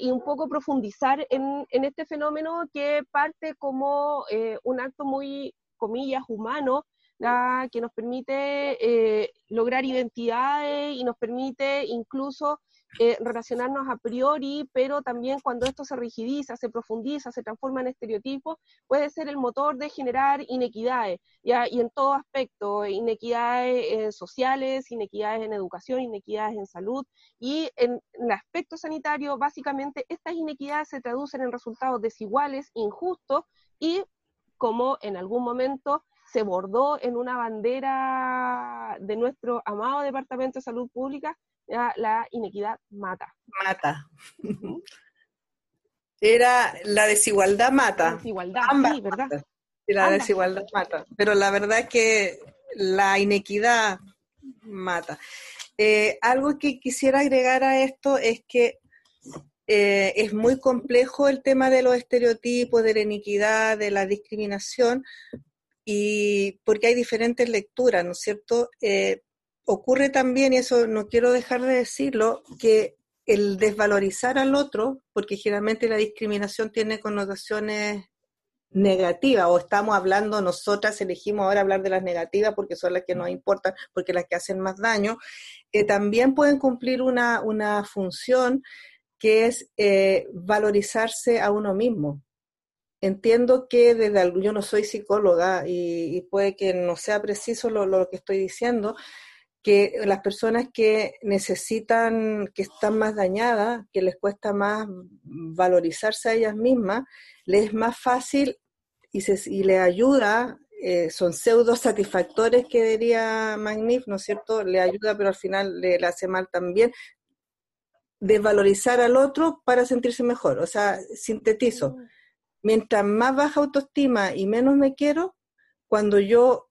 [SPEAKER 2] y un poco profundizar en, en, este fenómeno que parte como un acto muy, comillas, humano, que nos permite lograr identidades y nos permite incluso eh, relacionarnos a priori, pero también cuando esto se rigidiza, se profundiza, se transforma en estereotipos, puede ser el motor de generar inequidades, ¿ya? y en todo aspecto, inequidades eh, sociales, inequidades en educación, inequidades en salud, y en, en el aspecto sanitario, básicamente estas inequidades se traducen en resultados desiguales, injustos, y como en algún momento se bordó en una bandera de nuestro amado Departamento de Salud Pública, la inequidad mata.
[SPEAKER 3] Mata. Era la desigualdad mata.
[SPEAKER 2] La desigualdad, sí, ¿verdad?
[SPEAKER 3] La desigualdad mata. Pero la verdad es que la inequidad mata. Eh, algo que quisiera agregar a esto es que eh, es muy complejo el tema de los estereotipos, de la iniquidad, de la discriminación, y porque hay diferentes lecturas, ¿no es cierto? Eh, ocurre también, y eso no quiero dejar de decirlo, que el desvalorizar al otro, porque generalmente la discriminación tiene connotaciones negativas, o estamos hablando, nosotras elegimos ahora hablar de las negativas porque son las que nos importan, porque las que hacen más daño, eh, también pueden cumplir una, una función que es eh, valorizarse a uno mismo. Entiendo que desde algo, yo no soy psicóloga y, puede que no sea preciso lo, lo que estoy diciendo, que las personas que necesitan, que están más dañadas, que les cuesta más valorizarse a ellas mismas, les es más fácil y, se, y les ayuda, eh, son pseudo satisfactores que diría Magnif, ¿no es cierto? Le ayuda, pero al final le, le hace mal también, desvalorizar al otro para sentirse mejor. O sea, sintetizo. Mientras más baja autoestima y menos me quiero, cuando yo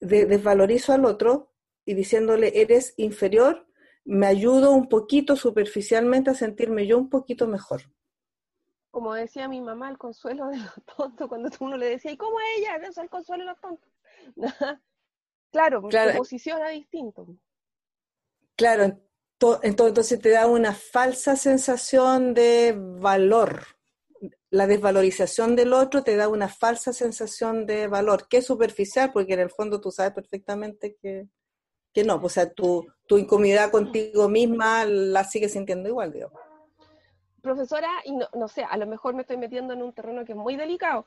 [SPEAKER 3] desvalorizo al otro, y diciéndole, eres inferior, me ayudo un poquito superficialmente a sentirme yo un poquito mejor.
[SPEAKER 2] Como decía mi mamá, el consuelo de los tontos, cuando uno le decía, ¿y cómo ella? Eso es el consuelo de los tontos. claro, claro. posiciona distinto.
[SPEAKER 3] Claro, entonces te da una falsa sensación de valor. La desvalorización del otro te da una falsa sensación de valor, que es superficial, porque en el fondo tú sabes perfectamente que, que no, pues, o sea, tu, tu incomodidad contigo misma la sigues sintiendo igual, digo.
[SPEAKER 2] Profesora, y no, no, sé, a lo mejor me estoy metiendo en un terreno que es muy delicado,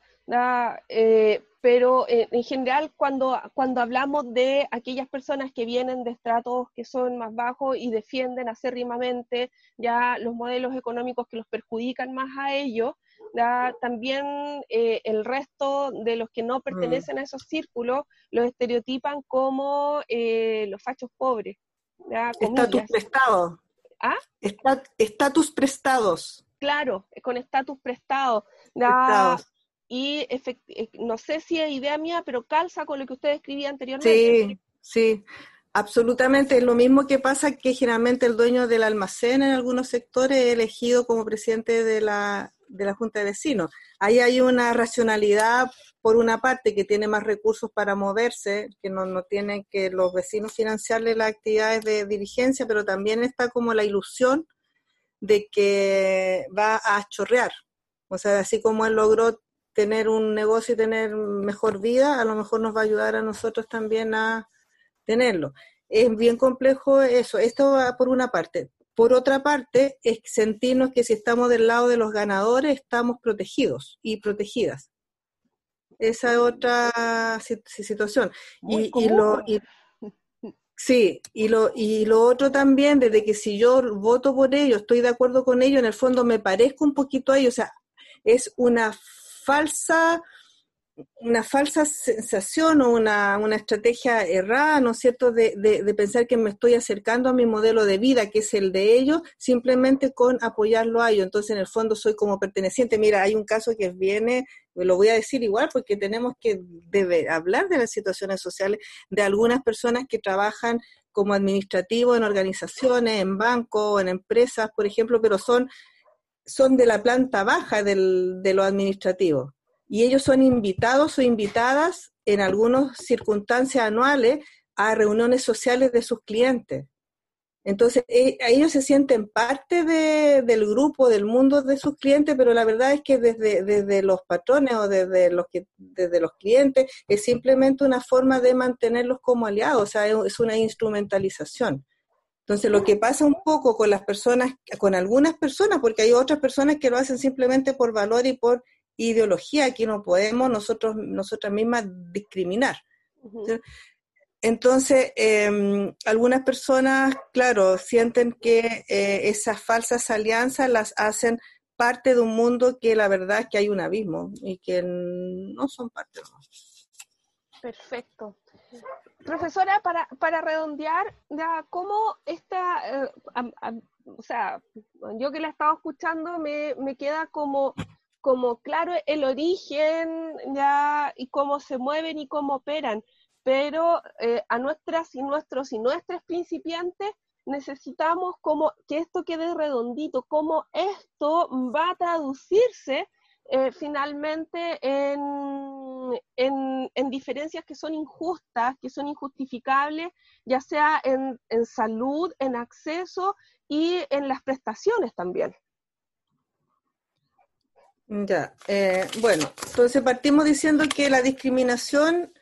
[SPEAKER 2] eh, pero eh, en general cuando, cuando hablamos de aquellas personas que vienen de estratos que son más bajos y defienden acérrimamente ya los modelos económicos que los perjudican más a ellos, también eh, el resto de los que no mm. pertenecen a esos círculos los estereotipan como eh, los fachos pobres.
[SPEAKER 3] Estatus prestado.
[SPEAKER 2] ¿Ah?
[SPEAKER 3] Estatus prestados.
[SPEAKER 2] Claro, con estatus prestado. Y eh, no sé si es idea mía, pero calza con lo que usted escribía anteriormente.
[SPEAKER 3] Sí, sí. Absolutamente, es lo mismo que pasa que generalmente el dueño del almacén en algunos sectores es elegido como presidente de la, de la Junta de Vecinos. Ahí hay una racionalidad, por una parte, que tiene más recursos para moverse, que no, no tienen que los vecinos financiarle las actividades de dirigencia, pero también está como la ilusión de que va a chorrear. O sea, así como él logró tener un negocio y tener mejor vida, a lo mejor nos va a ayudar a nosotros también a tenerlo. Es bien complejo eso. Esto va por una parte. Por otra parte, es sentirnos que si estamos del lado de los ganadores, estamos protegidos y protegidas. Esa es otra situación. y, lo, sí, y lo, y lo otro también, desde que si yo voto por ellos, estoy de acuerdo con ellos, en el fondo me parezco un poquito a ellos, o sea, es una falsa una falsa sensación o una, una, estrategia errada, ¿no es cierto?, de, de, pensar que me estoy acercando a mi modelo de vida, que es el de ellos, simplemente con apoyarlo a ellos. Entonces, en el fondo, soy como perteneciente. Mira, hay un caso que viene, lo voy a decir igual, porque tenemos que debe, hablar de las situaciones sociales de algunas personas que trabajan como administrativos en organizaciones, en bancos, en empresas, por ejemplo, pero son, son de la planta baja del, de lo administrativo. Y ellos son invitados o invitadas en algunas circunstancias anuales a reuniones sociales de sus clientes. Entonces, e, ellos se sienten parte del grupo, del mundo de sus clientes, pero la verdad es que desde, desde los patrones o desde los, que, desde los clientes es simplemente una forma de mantenerlos como aliados, o sea, es una instrumentalización. Entonces, lo que pasa un poco con las personas, con algunas personas, porque hay otras personas que lo hacen simplemente por valor y por ideología, aquí no podemos nosotros, nosotras mismas discriminar. Entonces, em, algunas personas, claro, sienten que eh, esas falsas alianzas las hacen parte de un mundo que la verdad es que hay un abismo y que no son parte de
[SPEAKER 2] Perfecto. Profesora, para, para redondear, ¿cómo esta, eh, o sea, yo que la estaba escuchando me, me queda como, como claro el origen ya y cómo se mueven y cómo operan pero eh, a nuestras y nuestros y nuestras principiantes necesitamos como que esto quede redondito, cómo esto va a traducirse eh, finalmente en, en, diferencias que son injustas, que son injustificables, ya sea en, en salud, en acceso y en las prestaciones también.
[SPEAKER 3] Ya, eh, bueno, entonces partimos diciendo que la discriminación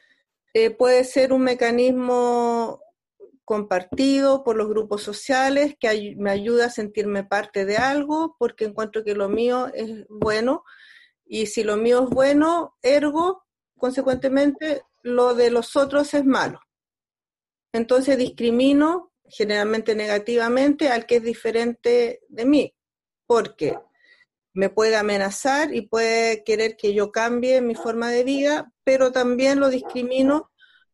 [SPEAKER 3] eh, puede ser un mecanismo compartido por los grupos sociales que me ayuda a sentirme parte de algo porque encuentro que lo mío es bueno y si lo mío es bueno, ergo, consecuentemente, lo de los otros es malo. Entonces discrimino generalmente negativamente al que es diferente de mí, porque me puede amenazar y puede querer que yo cambie mi forma de vida, pero también lo discrimino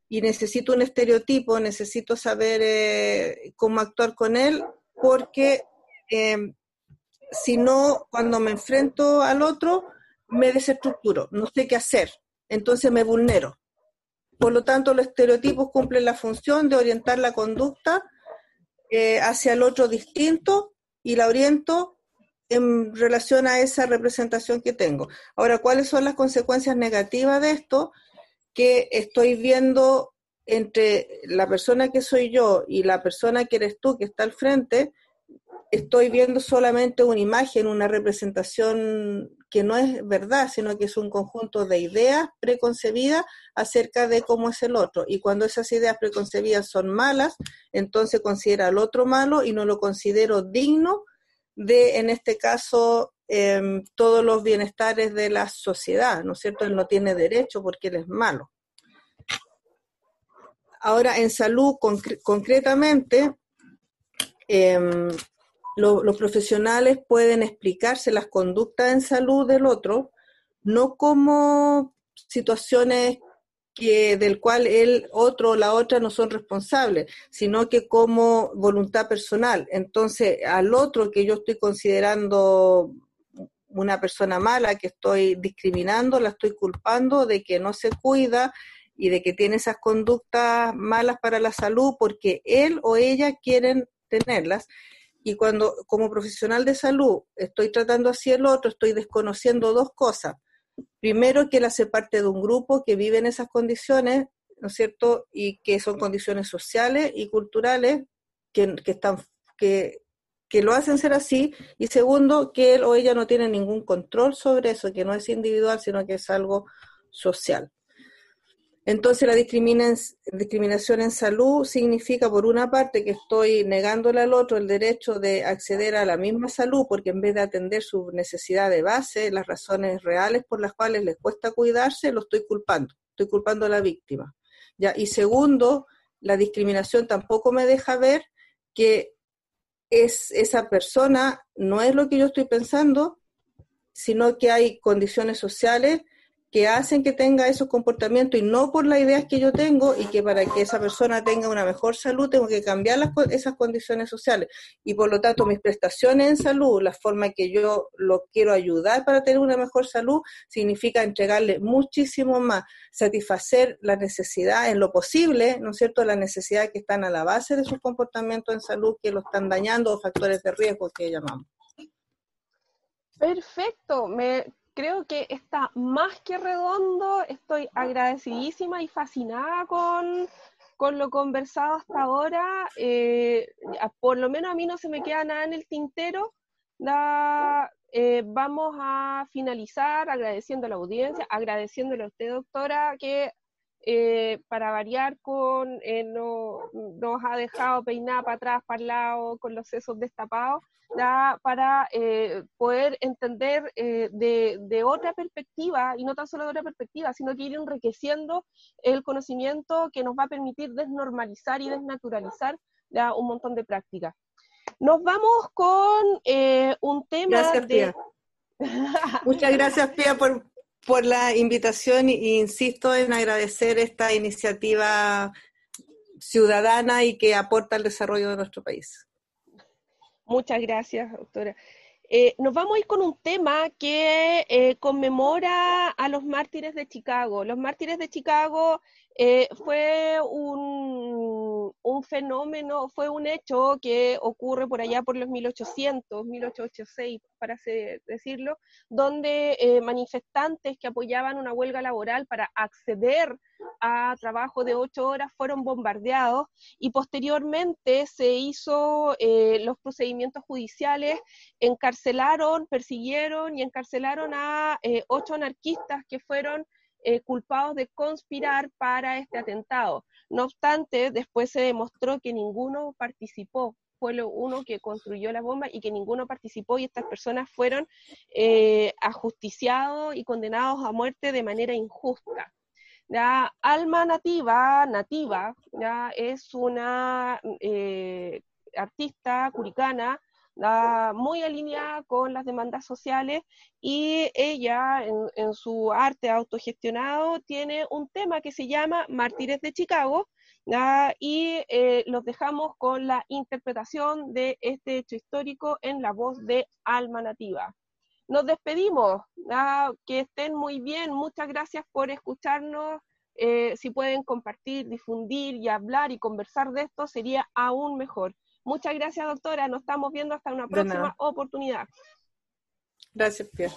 [SPEAKER 3] y necesito un estereotipo, necesito saber eh, cómo actuar con él, porque em, si no, cuando me enfrento al otro, me desestructuro, no sé qué hacer, entonces me vulnero. Por lo tanto, los estereotipos cumplen la función de orientar la conducta eh, hacia el otro distinto y la oriento en relación a esa representación que tengo. Ahora, ¿cuáles son las consecuencias negativas de esto? Que estoy viendo entre la persona que soy yo y la persona que eres tú, que está al frente, estoy viendo solamente una imagen, una representación que no es verdad, sino que es un conjunto de ideas preconcebidas acerca de cómo es el otro. Y cuando esas ideas preconcebidas son malas, entonces considera al otro malo y no lo considero digno de, en este caso, em, todos los bienestares de la sociedad, ¿no es cierto? Él no tiene derecho porque él es malo. Ahora, en salud, concretamente, em, los profesionales pueden explicarse las conductas en salud del otro, no como situaciones que del cual el otro o la otra no son responsables, sino que como voluntad personal. Entonces, al otro que yo estoy considerando una persona mala, que estoy discriminando, la estoy culpando de que no se cuida y de que tiene esas conductas malas para la salud porque él o ella quieren tenerlas. Y cuando como profesional de salud estoy tratando así el otro, estoy desconociendo dos cosas primero que él hace parte de un grupo que vive en esas condiciones, ¿no es cierto? Y que son condiciones sociales y culturales que, que, que lo hacen ser así. Y segundo, que él o ella no tiene ningún control sobre eso, que no es individual, sino que es algo social. Entonces la discriminación en salud significa, por una parte, que estoy negándole al otro el derecho de acceder a la misma salud, porque en vez de atender su necesidad de base, las razones reales por las cuales les cuesta cuidarse, lo estoy culpando, estoy culpando a la víctima. Y segundo, la discriminación tampoco me deja ver que es, esa persona no es lo que yo estoy pensando, sino que hay condiciones sociales que hacen que tenga esos comportamientos y no por las ideas que yo tengo y que para que esa persona tenga una mejor salud tengo que cambiar las, esas condiciones sociales. Y por lo tanto mis prestaciones en salud, la forma que yo lo quiero ayudar para tener una mejor salud, significa entregarle muchísimo más, satisfacer la necesidad en lo posible, ¿no es cierto?, las necesidades que están a la base de sus comportamientos en salud que lo están dañando o factores de riesgo que llamamos.
[SPEAKER 2] Perfecto, creo que está más que redondo. Estoy agradecidísima y fascinada con, lo conversado hasta ahora. Eh, por lo menos a mí no se me queda nada en el tintero. Eh, vamos a finalizar agradeciendo a la audiencia, agradeciéndole a usted, doctora, que eh, para variar con, no, nos ha dejado peinada para atrás, para el lado, con los sesos destapados para eh, poder entender eh, de, otra perspectiva, y no tan solo de otra perspectiva, sino que ir enriqueciendo el conocimiento que nos va a permitir desnormalizar y desnaturalizar un montón de prácticas. Nos vamos con eh, un tema
[SPEAKER 3] gracias. Muchas gracias, Pia, por, por la invitación e insisto en agradecer esta iniciativa ciudadana y que aporta al desarrollo de nuestro país.
[SPEAKER 2] Muchas gracias, doctora. Eh, nos vamos a ir con un tema que eh, conmemora a los mártires de Chicago. Los mártires de Chicago eh, fue un, fenómeno, fue un hecho que ocurre por allá por los 1800, 1886, para decirlo, donde eh, manifestantes que apoyaban una huelga laboral para acceder a trabajo de ocho horas fueron bombardeados y posteriormente se hizo eh, los procedimientos judiciales, encarcelaron, persiguieron y encarcelaron a ocho anarquistas que fueron eh, culpados de conspirar para este atentado. No obstante, después se demostró que ninguno participó, fue lo uno que construyó la bomba y que ninguno participó y estas personas fueron eh, ajusticiados y condenados a muerte de manera injusta. La alma nativa, nativa, es una eh, artista curicana muy alineada con las demandas sociales y ella en, su arte autogestionado tiene un tema que se llama Mártires de Chicago y eh, los dejamos con la interpretación de este hecho histórico en la voz de Alma Nativa. Nos despedimos, que estén muy bien, muchas gracias por escucharnos. Eh, si pueden compartir, difundir y hablar y conversar de esto, sería aún mejor. Muchas gracias, doctora. Nos estamos viendo hasta una próxima oportunidad.
[SPEAKER 3] Gracias, Pierre.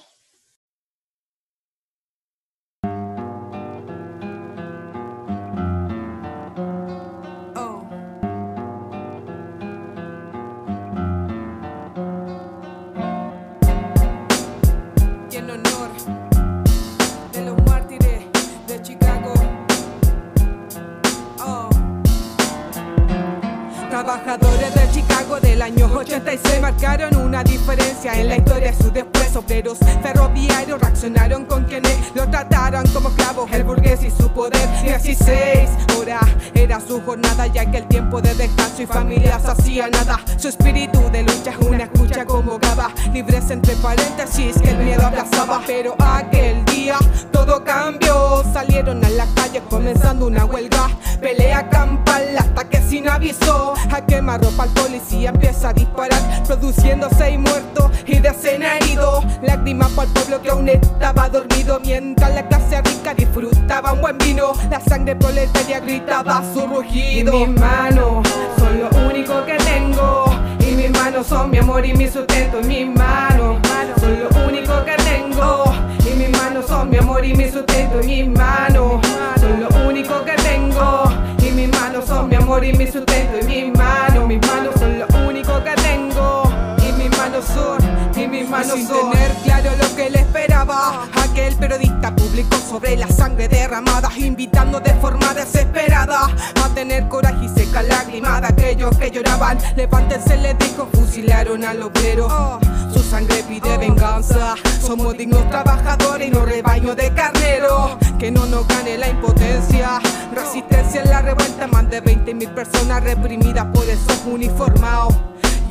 [SPEAKER 6] Trabajadores de Del año 86 marcaron una diferencia en la historia sus después obreros. Ferroviarios reaccionaron con quienes lo trataron como clavos el burgués y su poder 16 horas era su jornada ya que el tiempo de descanso y familias hacía nada. Su espíritu de lucha es una escucha como libres entre paréntesis que el miedo aplazaba. Pero aquel día todo cambió salieron a la calle comenzando una huelga pelea campal hasta que sin aviso a quemar ropa al policía empieza a disparar, produciendo seis muertos y decenas heridos. Lágrimas para el pueblo que aún estaba dormido, mientras la clase rica disfrutaba un buen vino. La sangre proletaria gritaba su rugido. Y mis manos son lo único que tengo. Y mis manos son mi amor y mi sustento. Y mis manos son lo único que tengo. Y mis manos son mi amor y mi sustento. Y mis manos son lo único que tengo. Y mis manos son mi amor y mi sustento. Y mis manos sin tener claro lo que le esperaba. Aquel periodista publicó sobre la sangre derramada, invitando de forma desesperada a tener coraje y seca lágrima de aquellos que lloraban. Levántense, le dijo, fusilaron al obrero. Su sangre pide venganza. Somos dignos trabajadores y no rebaño de carnero. Que no nos gane la impotencia. Resistencia en la revuelta, más de 20 mil personas reprimidas por esos uniformados.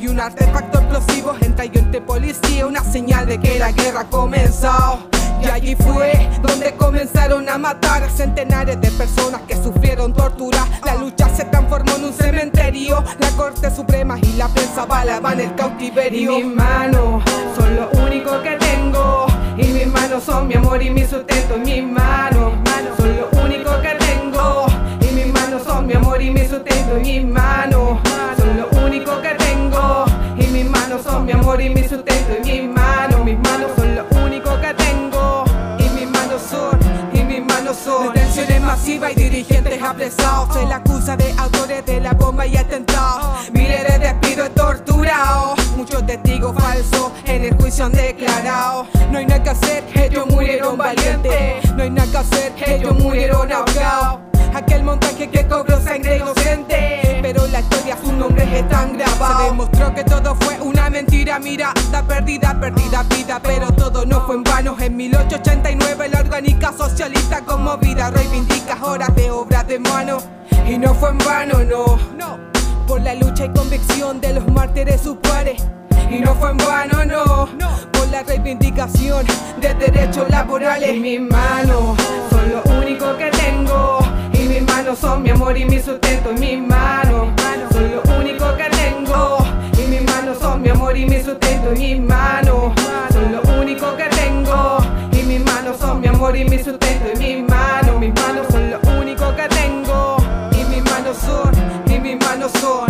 [SPEAKER 6] Y un artefacto explosivo entre entre policía, una señal de que la guerra ha comenzado. Y allí fue donde comenzaron a matar a centenares de personas que sufrieron tortura. La lucha se transformó en un cementerio. La Corte Suprema y la prensa balaban el cautiverio. Y mis manos son lo único que tengo. Y mis manos son mi amor y mi sustento. Y mis manos son lo único que tengo. Y mis manos son mi amor y mi sustento. Y mis manos y mi sustento. Y mis manos, mis manos son lo único que tengo. Y mis manos son, y mis manos son. Detenciones masivas y dirigentes apresados. Se la acusa de autores de la bomba y atentados. Miles de despidos torturados. Muchos testigos falsos en el juicio han declarado. No hay nada que hacer, ellos murieron valientes. No hay nada que hacer, ellos murieron ahogados. Aquel montaje que cobró sangre inocente. Historia, sus nombres están grabados. Se demostró que todo fue una mentira, mirada perdida, perdida vida. Pero todo no fue en vano. En 1889 la orgánica socialista conmovida reivindica horas de obra de mano. Y no fue en vano, no. no. Por la lucha y convicción de los mártires sus pares. Y no fue en vano, no, por la reivindicación de derechos laborales. Y mis manos son lo único que tengo. Y mis manos son mi amor y mi sustento. Y mis manos y mi sustento. Y mis manos son lo único que tengo. Y mis manos son mi amor y mi sustento. Y mis manos, mis manos son lo único que tengo. Y mis manos son, y mis manos son.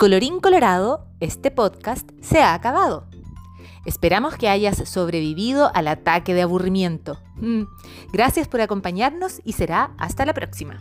[SPEAKER 1] Colorín colorado, este podcast se ha acabado. Esperamos que hayas sobrevivido al ataque de aburrimiento. Mm. Gracias por acompañarnos y será hasta la próxima.